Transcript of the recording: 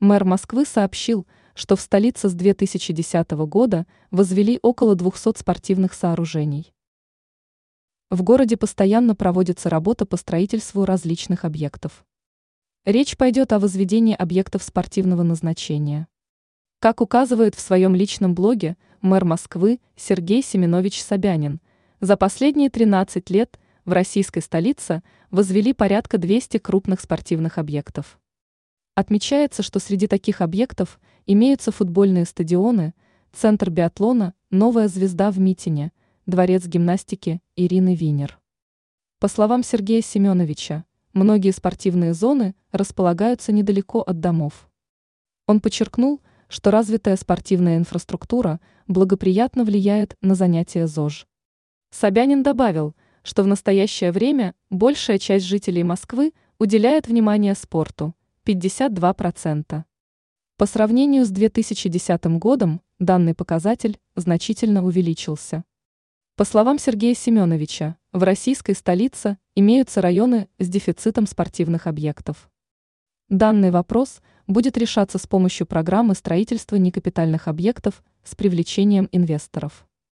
Мэр Москвы сообщил, что в столице с 2010 года возвели около 200 спортивных сооружений. В городе постоянно проводится работа по строительству различных объектов. Речь пойдет о возведении объектов спортивного назначения. Как указывает в своем личном блоге мэр Москвы Сергей Семенович Собянин, за последние 13 лет в российской столице возвели порядка 200 крупных спортивных объектов. Отмечается, что среди таких объектов имеются футбольные стадионы, центр биатлона «Новая звезда» в Митине – дворец гимнастики Ирины Винер. По словам Сергея Семеновича, многие спортивные зоны располагаются недалеко от домов. Он подчеркнул, что развитая спортивная инфраструктура благоприятно влияет на занятия ЗОЖ. Собянин добавил, что в настоящее время большая часть жителей Москвы уделяет внимание спорту – 52%. По сравнению с 2010 годом данный показатель значительно увеличился. По словам Сергея Семеновича, в российской столице имеются районы с дефицитом спортивных объектов. Данный вопрос будет решаться с помощью программы строительства некапитальных объектов с привлечением инвесторов.